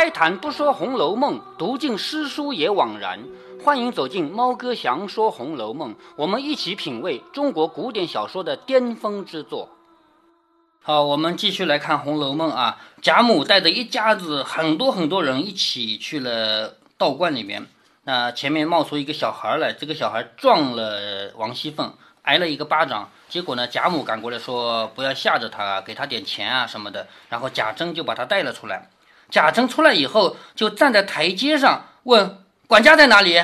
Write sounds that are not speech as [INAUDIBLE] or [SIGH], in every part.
开坛不说《红楼梦》，读尽诗书也枉然。欢迎走进猫哥祥说《红楼梦》，我们一起品味中国古典小说的巅峰之作。好，我们继续来看《红楼梦》啊。贾母带着一家子很多很多人一起去了道观里面。那前面冒出一个小孩来，这个小孩撞了王熙凤，挨了一个巴掌。结果呢，贾母赶过来说不要吓着他，给他点钱啊什么的。然后贾珍就把他带了出来。贾珍出来以后，就站在台阶上问管家在哪里。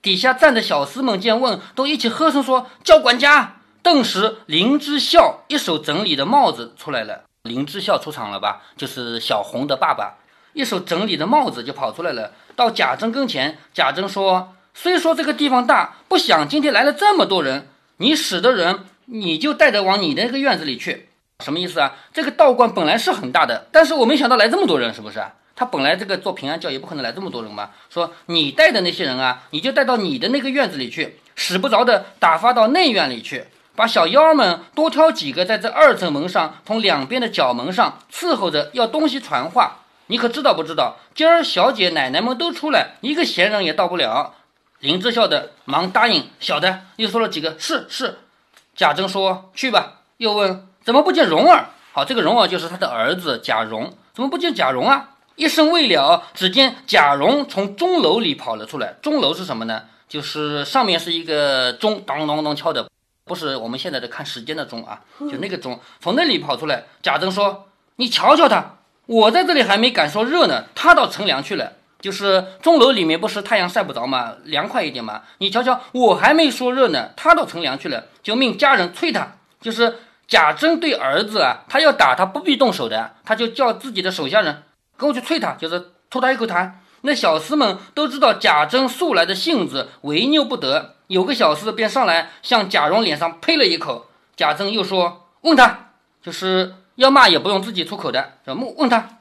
底下站的小厮们见问，都一起喝声说叫管家。顿时林之孝一手整理的帽子出来了。林之孝出场了吧？就是小红的爸爸，一手整理的帽子就跑出来了。到贾珍跟前，贾珍说：“虽说这个地方大，不想今天来了这么多人，你使的人你就带着往你那个院子里去。”什么意思啊？这个道观本来是很大的，但是我没想到来这么多人，是不是啊？他本来这个做平安教也不可能来这么多人嘛。说你带的那些人啊，你就带到你的那个院子里去，使不着的打发到内院里去，把小妖们多挑几个在这二层门上从两边的角门上伺候着，要东西传话。你可知道不知道？今儿小姐奶奶们都出来，一个闲人也到不了。林之孝的忙答应，小的又说了几个是是。贾珍说去吧，又问。怎么不见蓉儿？好，这个蓉儿就是他的儿子贾蓉。怎么不见贾蓉啊？一声未了，只见贾蓉从钟楼里跑了出来。钟楼是什么呢？就是上面是一个钟，当当当敲的，不是我们现在的看时间的钟啊，就那个钟，从那里跑出来。贾珍说：“你瞧瞧他，我在这里还没敢说热呢，他到乘凉去了。就是钟楼里面不是太阳晒不着吗？凉快一点嘛。你瞧瞧，我还没说热呢，他到乘凉去了，就命家人催他，就是。”贾珍对儿子啊，他要打他不必动手的，他就叫自己的手下人跟我去啐他，就是吐他一口痰。那小厮们都知道贾珍素来的性子违拗不得，有个小厮便上来向贾蓉脸上呸了一口。贾珍又说：“问他，就是要骂也不用自己出口的，问问他。”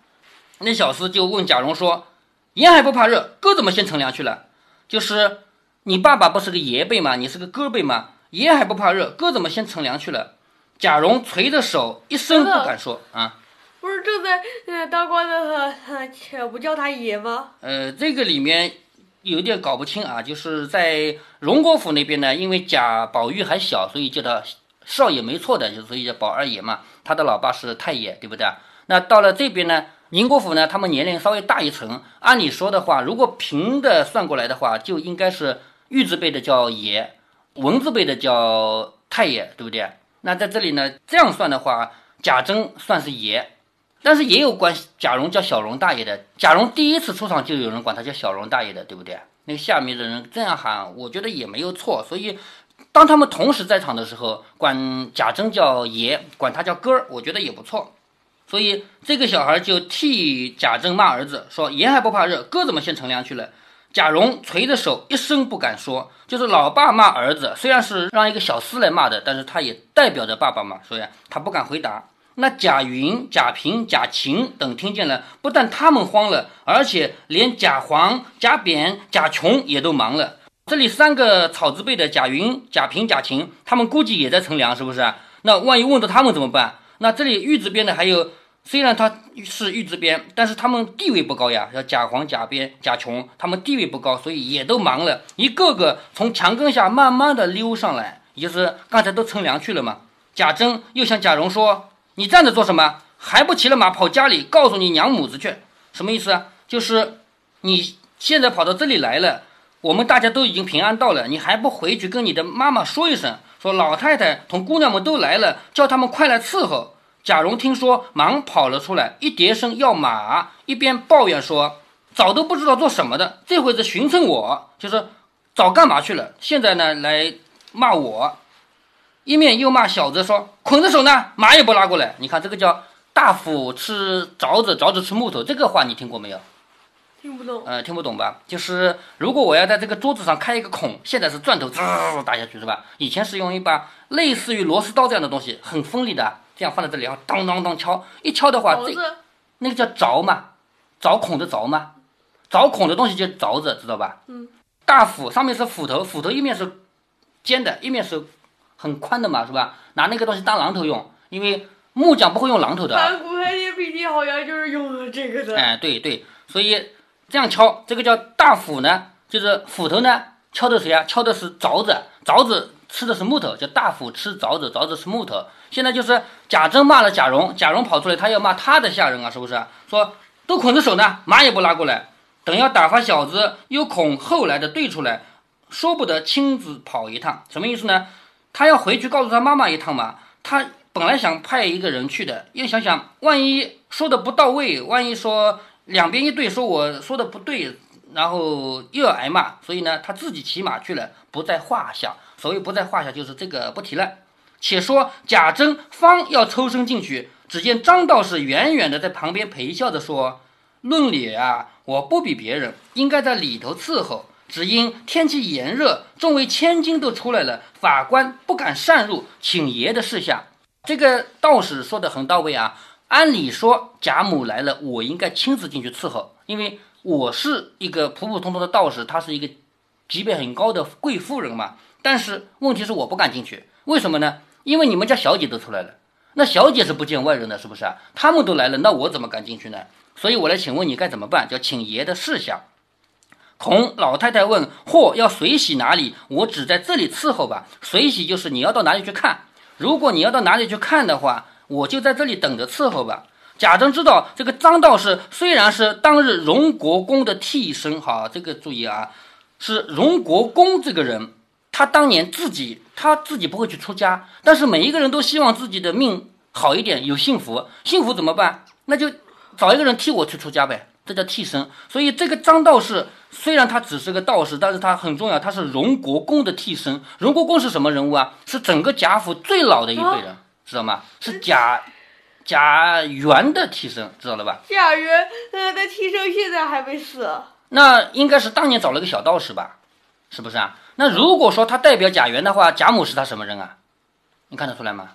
那小厮就问贾蓉说：“爷还不怕热，哥怎么先乘凉去了？就是你爸爸不是个爷辈吗？你是个哥辈吗？爷还不怕热，哥怎么先乘凉去了？”贾蓉垂着手，一声不敢说啊。不是正在呃当官的他，不叫他爷吗？呃，这个里面有点搞不清啊。就是在荣国府那边呢，因为贾宝玉还小，所以叫他少爷没错的，就所以叫宝二爷嘛。他的老爸是太爷，对不对？那到了这边呢，宁国府呢，他们年龄稍微大一层。按理说的话，如果平的算过来的话，就应该是玉字辈的叫爷，文字辈的叫太爷，对不对？那在这里呢，这样算的话，贾珍算是爷，但是也有管贾蓉叫小蓉大爷的。贾蓉第一次出场就有人管他叫小蓉大爷的，对不对？那个下面的人这样喊，我觉得也没有错。所以，当他们同时在场的时候，管贾珍叫爷，管他叫哥儿，我觉得也不错。所以这个小孩就替贾珍骂儿子，说爷还不怕热，哥怎么先乘凉去了？贾蓉垂着手，一声不敢说。就是老爸骂儿子，虽然是让一个小厮来骂的，但是他也代表着爸爸嘛，所以他不敢回答。那贾云、贾平、贾琴等听见了，不但他们慌了，而且连贾黄、贾扁、贾琼也都忙了。这里三个草字辈的贾云、贾平、贾琴，他们估计也在乘凉，是不是？那万一问到他们怎么办？那这里玉字边的还有。虽然他是玉字边，但是他们地位不高呀。叫贾黄、贾边、贾琼，他们地位不高，所以也都忙了，一个个从墙根下慢慢的溜上来，也就是刚才都乘凉去了嘛。贾珍又向贾蓉说：“你站着做什么？还不骑了马跑家里告诉你娘母子去？什么意思啊？就是你现在跑到这里来了，我们大家都已经平安到了，你还不回去跟你的妈妈说一声，说老太太同姑娘们都来了，叫他们快来伺候。”贾蓉听说，忙跑了出来，一叠声要马，一边抱怨说：“早都不知道做什么的，这会子寻蹭我，就是早干嘛去了？现在呢，来骂我。”一面又骂小子说：“捆着手呢，马也不拉过来。你看这个叫大斧吃凿子，凿子吃木头，这个话你听过没有？听不懂。呃，听不懂吧？就是如果我要在这个桌子上开一个孔，现在是钻头滋打下去是吧？以前是用一把类似于螺丝刀这样的东西，很锋利的。”这样放在这里，然后当当当敲，一敲的话，这那个叫凿嘛，凿孔的凿嘛，凿孔的东西就凿子，知道吧？嗯。大斧上面是斧头，斧头一面是尖的，一面是很宽的嘛，是吧？拿那个东西当榔头用，因为木匠不会用榔头的。盘古开天辟地好像就是用了这个的。哎，对对，所以这样敲，这个叫大斧呢，就是斧头呢，敲的谁啊？敲的是凿子，凿子吃的是木头，叫大斧吃凿子，凿子吃木头。现在就是贾珍骂了贾蓉，贾蓉跑出来，他要骂他的下人啊，是不是？说都捆着手呢，马也不拉过来，等要打发小子，又恐后来的对出来，说不得亲自跑一趟，什么意思呢？他要回去告诉他妈妈一趟嘛。他本来想派一个人去的，又想想万一说的不到位，万一说两边一对，说我说的不对，然后又要挨骂，所以呢，他自己骑马去了，不在话下。所谓不在话下，就是这个不提了。且说贾珍方要抽身进去，只见张道士远远的在旁边陪笑着说：“论理啊，我不比别人，应该在里头伺候。只因天气炎热，众位千金都出来了，法官不敢擅入，请爷的示下。”这个道士说的很到位啊。按理说贾母来了，我应该亲自进去伺候，因为我是一个普普通通的道士，他是一个级别很高的贵妇人嘛。但是问题是我不敢进去，为什么呢？因为你们家小姐都出来了，那小姐是不见外人的，是不是啊？他们都来了，那我怎么敢进去呢？所以我来请问你该怎么办？叫请爷的示下。孔老太太问：或要随喜哪里？我只在这里伺候吧。随喜就是你要到哪里去看。如果你要到哪里去看的话，我就在这里等着伺候吧。贾珍知道这个张道士虽然是当日荣国公的替身，哈，这个注意啊，是荣国公这个人。他当年自己他自己不会去出家，但是每一个人都希望自己的命好一点，有幸福。幸福怎么办？那就找一个人替我去出家呗，这叫替身。所以这个张道士虽然他只是个道士，但是他很重要，他是荣国公的替身。荣国公是什么人物啊？是整个贾府最老的一辈人，知道吗？是贾贾元的替身，知道了吧？贾元呃的替身现在还没死，那应该是当年找了个小道士吧？是不是啊？那如果说他代表贾元的话，贾母是他什么人啊？你看得出来吗？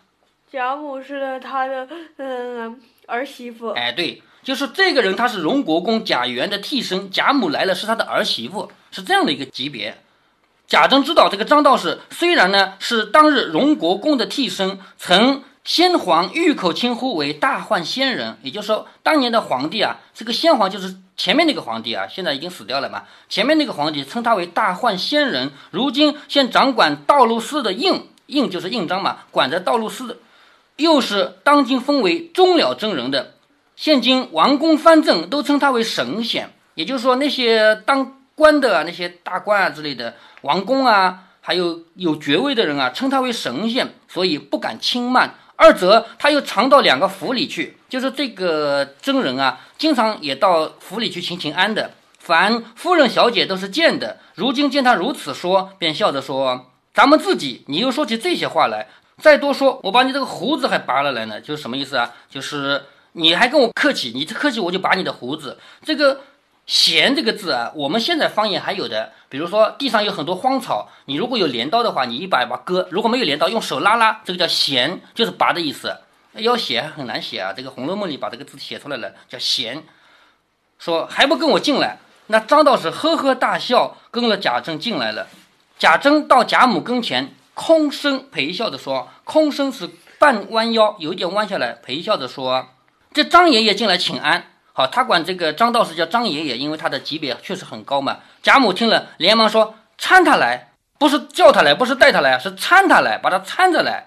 贾母是他的嗯儿媳妇。哎，对，就是这个人，他是荣国公贾元的替身，贾母来了是他的儿媳妇，是这样的一个级别。贾珍知道这个张道士虽然呢是当日荣国公的替身，曾先皇御口称呼为大幻仙人，也就是说当年的皇帝啊，这个先皇就是。前面那个皇帝啊，现在已经死掉了嘛。前面那个皇帝称他为大幻仙人，如今现掌管道路司的印，印就是印章嘛，管着道路司的，又是当今封为终了真人的。现今王公藩镇都称他为神仙，也就是说那些当官的啊，那些大官啊之类的王公啊，还有有爵位的人啊，称他为神仙，所以不敢轻慢。二则他又常到两个府里去，就是这个真人啊，经常也到府里去请请安的。凡夫人小姐都是见的，如今见他如此说，便笑着说：“咱们自己，你又说起这些话来，再多说，我把你这个胡子还拔了来呢。”就是什么意思啊？就是你还跟我客气，你这客气我就拔你的胡子。这个。闲这个字啊，我们现在方言还有的，比如说地上有很多荒草，你如果有镰刀的话，你一把一把割；如果没有镰刀，用手拉拉，这个叫闲，就是拔的意思。要写很难写啊，这个《红楼梦》里把这个字写出来了，叫闲。说还不跟我进来？那张道士呵呵大笑，跟了贾珍进来了。贾珍到贾母跟前，空身陪笑着说：“空身是半弯腰，有点弯下来，陪笑着说：这张爷爷进来请安。”好，他管这个张道士叫张爷爷，因为他的级别确实很高嘛。贾母听了，连忙说：“搀他来，不是叫他来，不是带他来，是搀他来，把他搀着来。”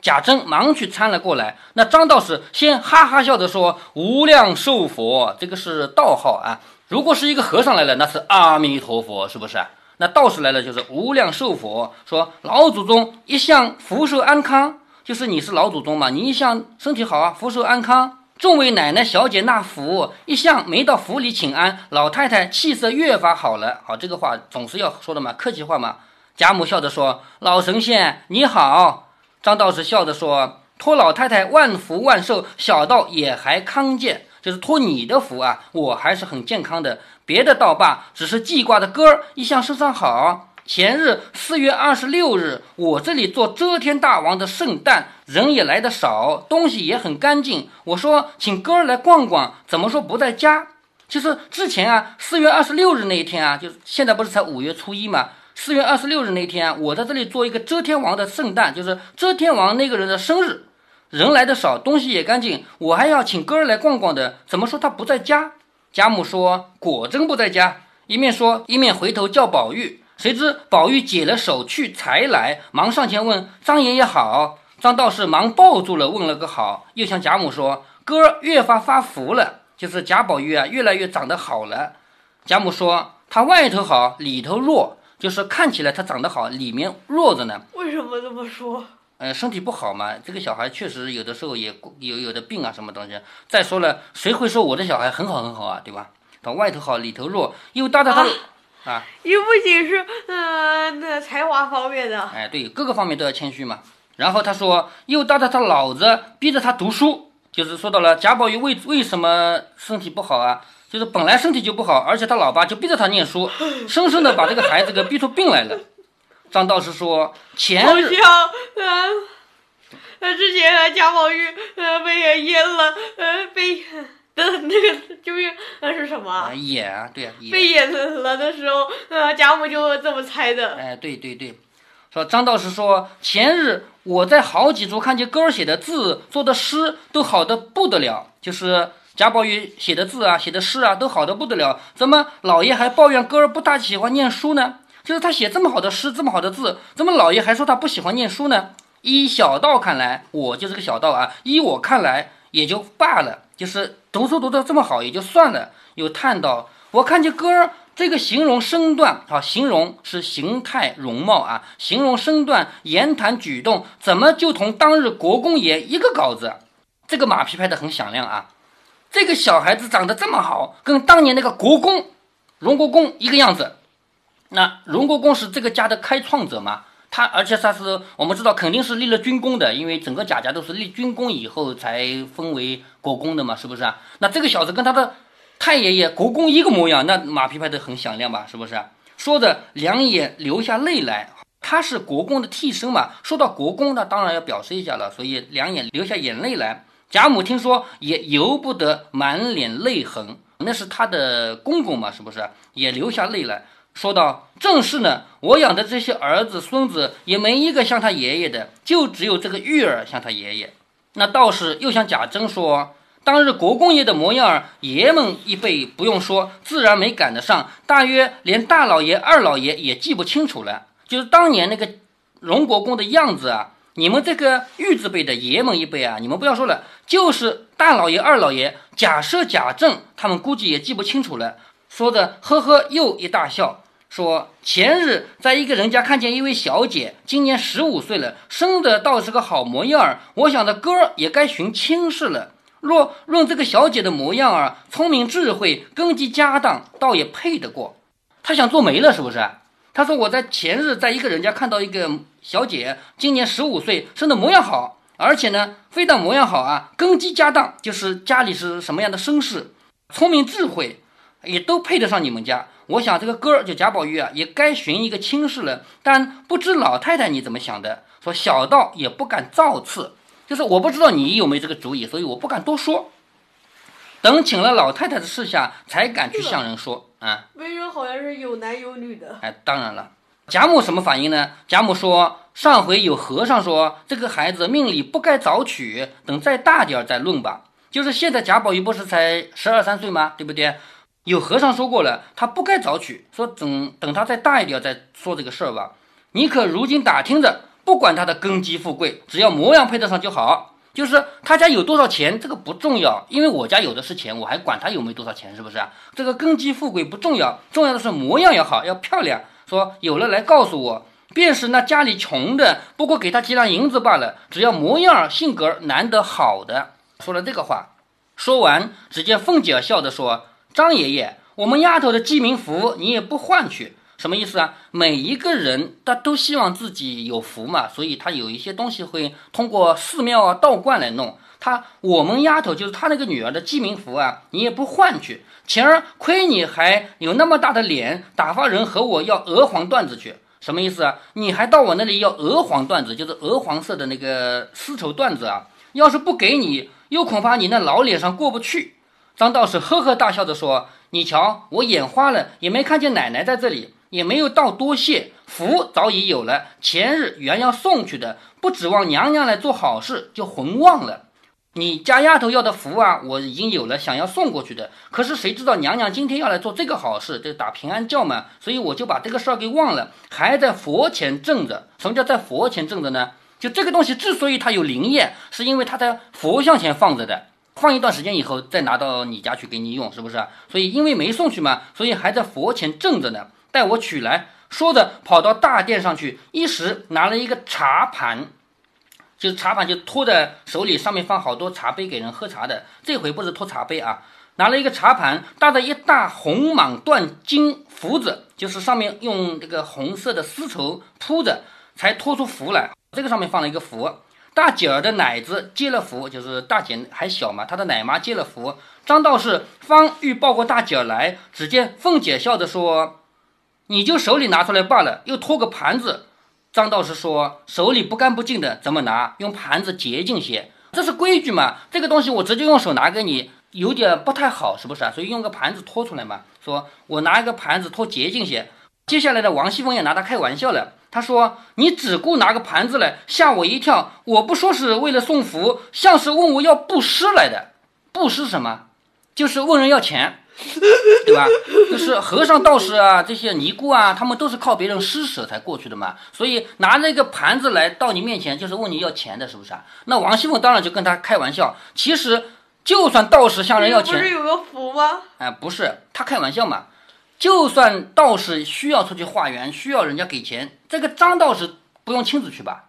贾珍忙去搀了过来。那张道士先哈哈笑着说：“无量寿佛，这个是道号啊。如果是一个和尚来了，那是阿弥陀佛，是不是？那道士来了就是无量寿佛，说老祖宗一向福寿安康，就是你是老祖宗嘛，你一向身体好啊，福寿安康。”众位奶奶小姐纳福，一向没到府里请安，老太太气色越发好了。好，这个话总是要说的嘛，客气话嘛。贾母笑着说：“老神仙你好。”张道士笑着说：“托老太太万福万寿，小道也还康健，就是托你的福啊，我还是很健康的。别的倒罢，只是记挂的歌儿一向身上好。”前日四月二十六日，我这里做遮天大王的圣诞，人也来的少，东西也很干净。我说请哥儿来逛逛，怎么说不在家？就是之前啊，四月二十六日那一天啊，就现在不是才五月初一嘛？四月二十六日那天，我在这里做一个遮天王的圣诞，就是遮天王那个人的生日，人来的少，东西也干净，我还要请哥儿来逛逛的，怎么说他不在家？贾母说：“果真不在家。”一面说，一面回头叫宝玉。谁知宝玉解了手去才来，忙上前问张爷爷好。张道士忙抱住了，问了个好，又向贾母说：“哥儿越发发福了，就是贾宝玉啊，越来越长得好了。”贾母说：“他外头好，里头弱，就是看起来他长得好，里面弱着呢。为什么这么说？呃，身体不好嘛，这个小孩确实有的时候也有有的病啊，什么东西。再说了，谁会说我的小孩很好很好啊，对吧？他外头好，里头弱，又搭着他啊，也不仅是嗯那才华方面的，哎，对，各个方面都要谦虚嘛。然后他说，又搭着他老子逼着他读书，就是说到了贾宝玉为为什么身体不好啊？就是本来身体就不好，而且他老爸就逼着他念书，生生的把这个孩子给逼出病来了。张道士说，前好日像呃呃之前贾宝玉呃被淹了，呃被的 [LAUGHS] 那个就是那是什么啊啊？对啊，也。被淹了的时候，呃贾母就这么猜的。哎，对对对，说张道士说，前日我在好几处看见哥儿写的字、做的诗都好的不得了，就是贾宝玉写的字啊、写的诗啊都好的不得了，怎么老爷还抱怨哥儿不大喜欢念书呢？就是他写这么好的诗、这么好的字，怎么老爷还说他不喜欢念书呢？依小道看来，我就是个小道啊，依我看来也就罢了，就是读书读得这么好也就算了。又叹道，我看见哥儿这个形容身段啊，形容是形态容貌啊，形容身段、言谈举动，怎么就同当日国公爷一个稿子？这个马屁拍得很响亮啊！这个小孩子长得这么好，跟当年那个国公荣国公一个样子。那荣国公是这个家的开创者嘛？他而且他是我们知道肯定是立了军功的，因为整个贾家都是立军功以后才封为国公的嘛，是不是啊？那这个小子跟他的太爷爷国公一个模样，那马屁拍得很响亮吧？是不是？说着两眼流下泪来。他是国公的替身嘛？说到国公，那当然要表示一下了，所以两眼流下眼泪来。贾母听说也由不得满脸泪痕，那是他的公公嘛？是不是？也流下泪来。说道：“正是呢，我养的这些儿子孙子也没一个像他爷爷的，就只有这个玉儿像他爷爷。”那道士又向贾珍说：“当日国公爷的模样儿，爷们一辈不用说，自然没赶得上，大约连大老爷、二老爷也记不清楚了。就是当年那个荣国公的样子啊，你们这个玉字辈的爷们一辈啊，你们不要说了，就是大老爷、二老爷，假设、贾政，他们估计也记不清楚了。”说着，呵呵又一大笑，说：“前日在一个人家看见一位小姐，今年十五岁了，生的倒是个好模样儿。我想着哥儿也该寻亲事了。若论这个小姐的模样儿，聪明智慧，根基家当，倒也配得过。他想做媒了，是不是？他说我在前日在一个人家看到一个小姐，今年十五岁，生的模样好，而且呢，非但模样好啊，根基家当，就是家里是什么样的身世，聪明智慧。”也都配得上你们家。我想这个哥儿就贾宝玉啊，也该寻一个亲事了。但不知老太太你怎么想的？说小道也不敢造次，就是我不知道你有没有这个主意，所以我不敢多说。等请了老太太的示下，才敢去向人说啊。为人好像是有男有女的。哎，当然了，贾母什么反应呢？贾母说，上回有和尚说这个孩子命里不该早娶，等再大点儿再论吧。就是现在贾宝玉不是才十二三岁吗？对不对？有和尚说过了，他不该早娶，说等等他再大一点再说这个事儿吧。你可如今打听着，不管他的根基富贵，只要模样配得上就好。就是他家有多少钱，这个不重要，因为我家有的是钱，我还管他有没多少钱，是不是？这个根基富贵不重要，重要的是模样要好，要漂亮。说有了来告诉我，便是那家里穷的，不过给他几两银子罢了，只要模样性格难得好的。说了这个话，说完，只见凤姐笑着说。张爷爷，我们丫头的鸡鸣符你也不换去，什么意思啊？每一个人他都希望自己有福嘛，所以他有一些东西会通过寺庙啊、道观来弄。他我们丫头就是他那个女儿的鸡鸣符啊，你也不换去。前儿亏你还有那么大的脸，打发人和我要鹅黄缎子去，什么意思啊？你还到我那里要鹅黄缎子，就是鹅黄色的那个丝绸缎子啊？要是不给你，又恐怕你那老脸上过不去。张道士呵呵大笑着说：“你瞧，我眼花了，也没看见奶奶在这里，也没有道多谢。福早已有了，前日原要送去的，不指望娘娘来做好事，就魂忘了。”你家丫头要的福啊，我已经有了，想要送过去的。可是谁知道娘娘今天要来做这个好事，这打平安轿嘛，所以我就把这个事儿给忘了，还在佛前镇着。什么叫在佛前镇着呢？就这个东西之所以它有灵验，是因为它在佛像前放着的，放一段时间以后再拿到你家去给你用，是不是？所以因为没送去嘛，所以还在佛前镇着呢。待我取来，说着跑到大殿上去，一时拿了一个茶盘。就是茶盘就托在手里，上面放好多茶杯给人喝茶的。这回不是托茶杯啊，拿了一个茶盘，搭着一大红蟒缎金福子，就是上面用这个红色的丝绸铺着，才托出福来。这个上面放了一个福。大姐儿的奶子接了福，就是大姐还小嘛，她的奶妈接了福。张道士方欲抱过大姐儿来，只见凤姐笑着说：“你就手里拿出来罢了，又托个盘子。”张道士说：“手里不干不净的怎么拿？用盘子洁净些，这是规矩嘛。这个东西我直接用手拿给你，有点不太好，是不是啊？所以用个盘子托出来嘛。说我拿一个盘子托洁净些。接下来的王熙凤也拿他开玩笑了。他说：你只顾拿个盘子来吓我一跳，我不说是为了送福，像是问我要布施来的。布施什么？就是问人要钱。”对吧？就是和尚、道士啊，这些尼姑啊，他们都是靠别人施舍才过去的嘛。所以拿着一个盘子来到你面前，就是问你要钱的，是不是啊？那王熙凤当然就跟他开玩笑。其实，就算道士向人要钱，不是有个福吗？哎，不是，他开玩笑嘛。就算道士需要出去化缘，需要人家给钱，这个张道士不用亲自去吧？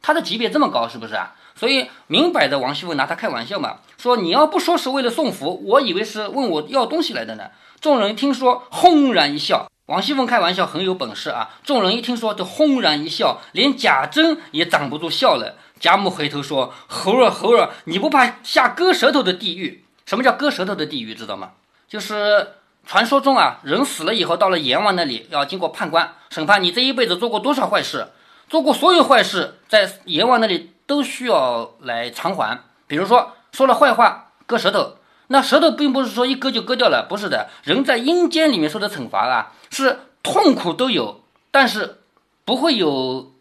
他的级别这么高，是不是啊？所以明摆着王熙凤拿他开玩笑嘛，说你要不说是为了送福，我以为是问我要东西来的呢。众人听说，轰然一笑。王熙凤开玩笑很有本事啊！众人一听说，就轰然一笑，连贾珍也挡不住笑了。贾母回头说：“猴儿，猴儿，你不怕下割舌头的地狱？什么叫割舌头的地狱？知道吗？就是传说中啊，人死了以后到了阎王那里，要经过判官审判，你这一辈子做过多少坏事，做过所有坏事，在阎王那里。”都需要来偿还，比如说说了坏话割舌头，那舌头并不是说一割就割掉了，不是的，人在阴间里面受的惩罚啊，是痛苦都有，但是不会有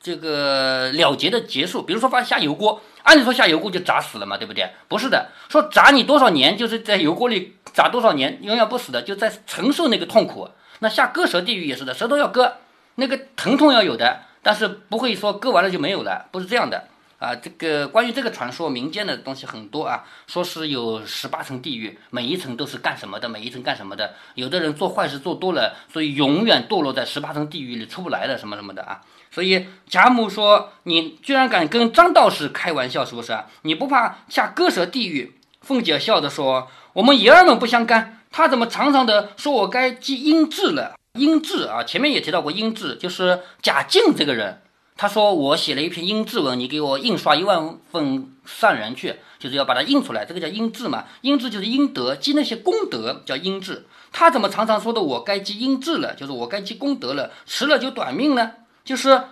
这个了结的结束。比如说发下油锅，按理说下油锅就炸死了嘛，对不对？不是的，说炸你多少年，就是在油锅里炸多少年，永远不死的，就在承受那个痛苦。那下割舌地狱也是的，舌头要割，那个疼痛要有的，但是不会说割完了就没有了，不是这样的。啊，这个关于这个传说，民间的东西很多啊，说是有十八层地狱，每一层都是干什么的，每一层干什么的。有的人做坏事做多了，所以永远堕落在十八层地狱里出不来了，什么什么的啊。所以贾母说：“你居然敢跟张道士开玩笑，是不是？你不怕下割舌地狱？”凤姐笑着说：“我们爷儿们不相干，他怎么常常的说我该积阴质了？阴质啊，前面也提到过阴质，就是贾静这个人。”他说：“我写了一篇阴质文，你给我印刷一万份上人去，就是要把它印出来。这个叫阴质嘛，阴质就是阴德，积那些功德叫阴质。他怎么常常说的我该积阴质了，就是我该积功德了，迟了就短命呢？就是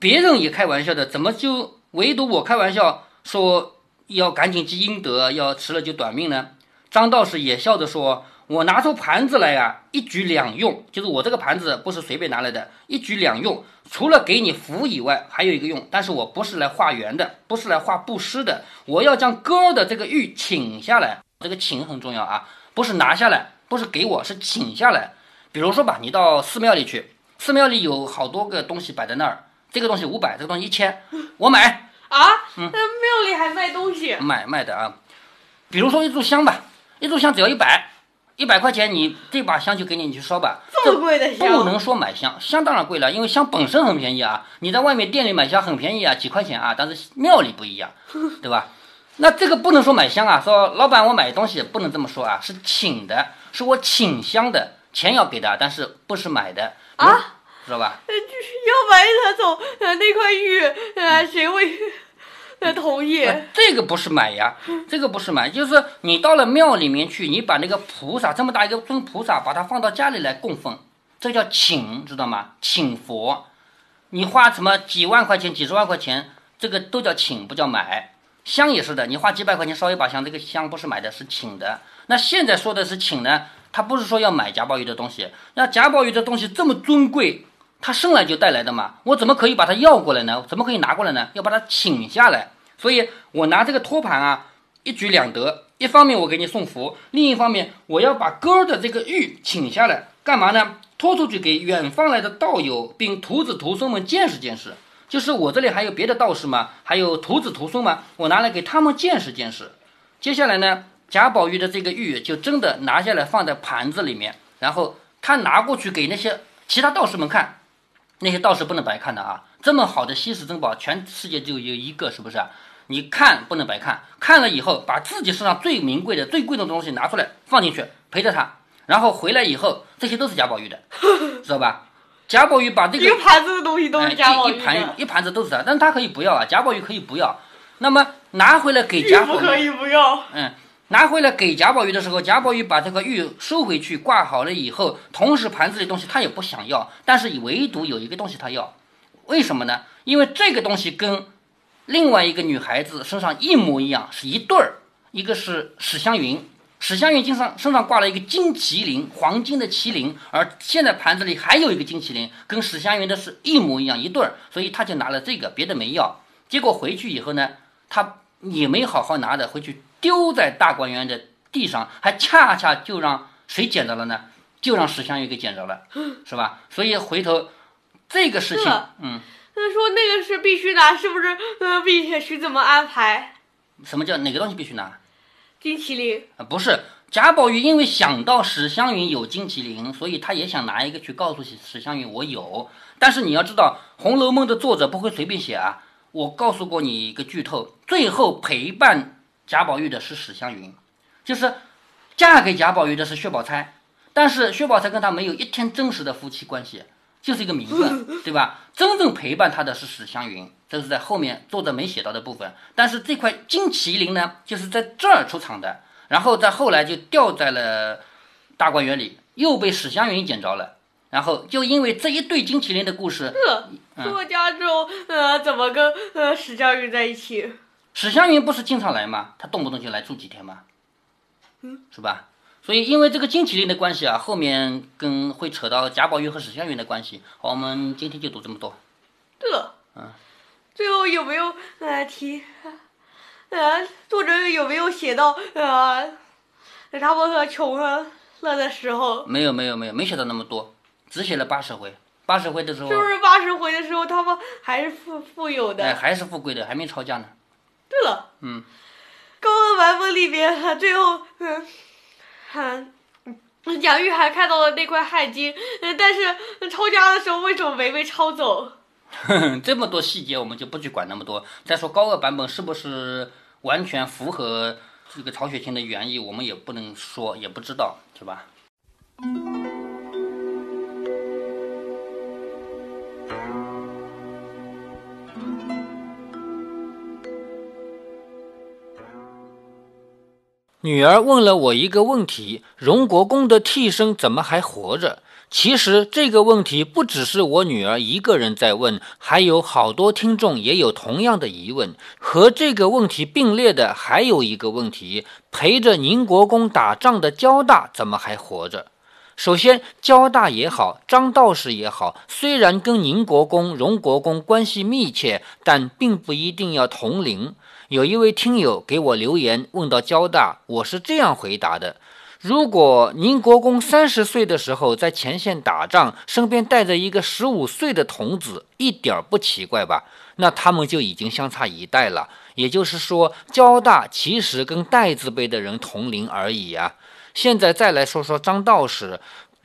别人也开玩笑的，怎么就唯独我开玩笑说要赶紧积阴德，要迟了就短命呢？”张道士也笑着说。我拿出盘子来呀，一举两用，就是我这个盘子不是随便拿来的，一举两用。除了给你福以外，还有一个用，但是我不是来化缘的，不是来化布施的，我要将哥儿的这个玉请下来，这个请很重要啊，不是拿下来，不是给我，是请下来。比如说吧，你到寺庙里去，寺庙里有好多个东西摆在那儿，这个东西五百，这个东西一千，我买啊？那庙里还卖东西？买卖的啊，比如说一炷香吧，一炷香只要一百。一百块钱，你这把香就给你，你去烧吧。这么贵的香，不能说买香，香当然贵了，因为香本身很便宜啊。你在外面店里买香很便宜啊，几块钱啊，但是庙里不一样，对吧？那这个不能说买香啊，说老板我买东西不能这么说啊，是请的，是我请香的，钱要给的，但是不是买的啊，知道吧？要买他走那块玉，啊，谁会？[LAUGHS] 同意，这个不是买呀，这个不是买，就是你到了庙里面去，你把那个菩萨这么大一个尊菩萨，把它放到家里来供奉，这叫请，知道吗？请佛，你花什么几万块钱、几十万块钱，这个都叫请，不叫买。香也是的，你花几百块钱烧一把香，这个香不是买的，是请的。那现在说的是请呢，他不是说要买贾宝玉的东西，那贾宝玉的东西这么尊贵。他生来就带来的嘛，我怎么可以把他要过来呢？怎么可以拿过来呢？要把他请下来，所以我拿这个托盘啊，一举两得。一方面我给你送福，另一方面我要把哥儿的这个玉请下来，干嘛呢？托出去给远方来的道友，并徒子徒孙们见识见识。就是我这里还有别的道士嘛，还有徒子徒孙嘛，我拿来给他们见识见识。接下来呢，贾宝玉的这个玉就真的拿下来放在盘子里面，然后他拿过去给那些其他道士们看，那些道士不能白看的啊，这么好的稀世珍宝，全世界就有一个，是不是？你看不能白看，看了以后把自己身上最名贵的、最贵重的东西拿出来放进去陪着他，然后回来以后这些都是贾宝玉的，[LAUGHS] 知道吧？贾宝玉把这个一盘子的东西都是贾宝玉一盘一盘子都是他，但是他可以不要啊，贾宝玉可以不要。那么拿回来给贾宝玉，不可以不要。嗯，拿回来给贾宝玉的时候，贾宝玉把这个玉收回去挂好了以后，同时盘子里东西他也不想要，但是唯独有一个东西他要，为什么呢？因为这个东西跟。另外一个女孩子身上一模一样，是一对儿，一个是史湘云，史湘云身上身上挂了一个金麒麟，黄金的麒麟，而现在盘子里还有一个金麒麟，跟史湘云的是一模一样，一对儿，所以他就拿了这个，别的没要。结果回去以后呢，他也没好好拿的，回去丢在大观园的地上，还恰恰就让谁捡着了呢？就让史湘云给捡着了，是吧？所以回头这个事情，嗯。他说那个是必须拿，是不是？呃，必须怎么安排？什么叫哪个东西必须拿？金麒麟啊，不是贾宝玉，因为想到史湘云有金麒麟，所以他也想拿一个去告诉史史湘云我有。但是你要知道，《红楼梦》的作者不会随便写啊。我告诉过你一个剧透，最后陪伴贾宝玉的是史湘云，就是嫁给贾宝玉的是薛宝钗，但是薛宝钗跟他没有一天真实的夫妻关系。就是一个名分，[LAUGHS] 对吧？真正陪伴他的是史湘云，这是在后面作者没写到的部分。但是这块金麒麟呢，就是在这儿出场的，然后在后来就掉在了大观园里，又被史湘云捡着了。然后就因为这一对金麒麟的故事，[LAUGHS] 作家中呃怎么跟呃史湘云在一起？史湘云不是经常来吗？他动不动就来住几天吗？嗯，是吧？所以，因为这个金麒麟的关系啊，后面跟会扯到贾宝玉和史湘云的关系。好，我们今天就读这么多。对了，嗯，最后有没有呃提，呃，作者有没有写到呃，他们和穷了的时候？没有，没有，没有，没写到那么多，只写了八十回。八十回的时候，是不是八十回的时候他们还是富富有的？哎，还是富贵的，还没吵架呢。对了，嗯，高二版本里边最后嗯。看，贾玉还看到了那块汗巾，但是抄家的时候为什么没被抄走？[LAUGHS] 这么多细节我们就不去管那么多。再说高二版本是不是完全符合这个曹雪芹的原意，我们也不能说，也不知道，是吧？女儿问了我一个问题：荣国公的替身怎么还活着？其实这个问题不只是我女儿一个人在问，还有好多听众也有同样的疑问。和这个问题并列的还有一个问题：陪着宁国公打仗的焦大怎么还活着？首先，焦大也好，张道士也好，虽然跟宁国公、荣国公关系密切，但并不一定要同龄。有一位听友给我留言，问到交大，我是这样回答的：如果宁国公三十岁的时候在前线打仗，身边带着一个十五岁的童子，一点儿不奇怪吧？那他们就已经相差一代了。也就是说，交大其实跟代字辈的人同龄而已啊。现在再来说说张道士。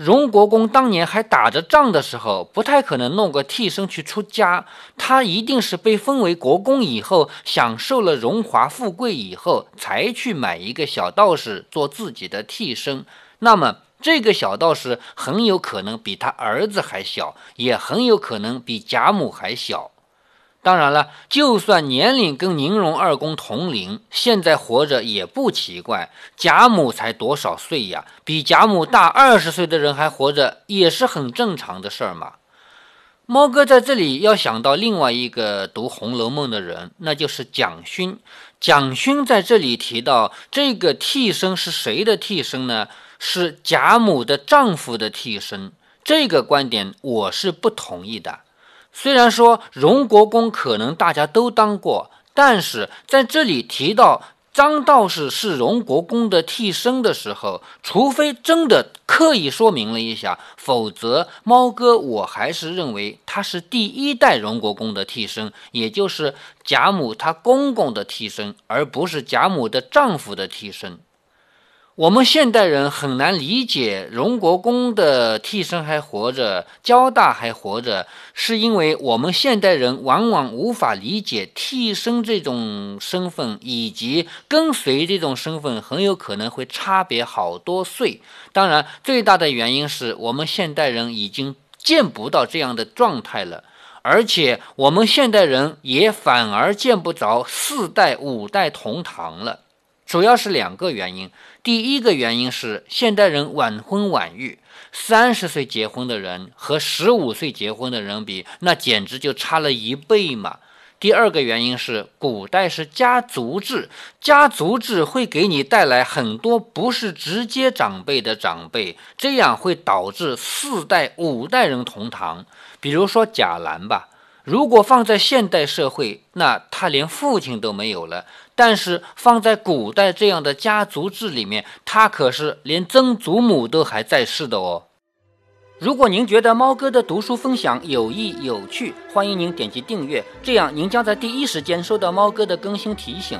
荣国公当年还打着仗的时候，不太可能弄个替身去出家，他一定是被封为国公以后，享受了荣华富贵以后，才去买一个小道士做自己的替身。那么，这个小道士很有可能比他儿子还小，也很有可能比贾母还小。当然了，就算年龄跟宁荣二公同龄，现在活着也不奇怪。贾母才多少岁呀？比贾母大二十岁的人还活着，也是很正常的事儿嘛。猫哥在这里要想到另外一个读《红楼梦》的人，那就是蒋勋。蒋勋在这里提到这个替身是谁的替身呢？是贾母的丈夫的替身。这个观点我是不同意的。虽然说荣国公可能大家都当过，但是在这里提到。张道士是荣国公的替身的时候，除非真的刻意说明了一下，否则猫哥我还是认为他是第一代荣国公的替身，也就是贾母他公公的替身，而不是贾母的丈夫的替身。我们现代人很难理解荣国公的替身还活着，焦大还活着，是因为我们现代人往往无法理解替身这种身份以及跟随这种身份很有可能会差别好多岁。当然，最大的原因是我们现代人已经见不到这样的状态了，而且我们现代人也反而见不着四代五代同堂了。主要是两个原因。第一个原因是现代人晚婚晚育，三十岁结婚的人和十五岁结婚的人比，那简直就差了一倍嘛。第二个原因是古代是家族制，家族制会给你带来很多不是直接长辈的长辈，这样会导致四代五代人同堂。比如说贾兰吧。如果放在现代社会，那他连父亲都没有了；但是放在古代这样的家族制里面，他可是连曾祖母都还在世的哦。如果您觉得猫哥的读书分享有益有趣，欢迎您点击订阅，这样您将在第一时间收到猫哥的更新提醒。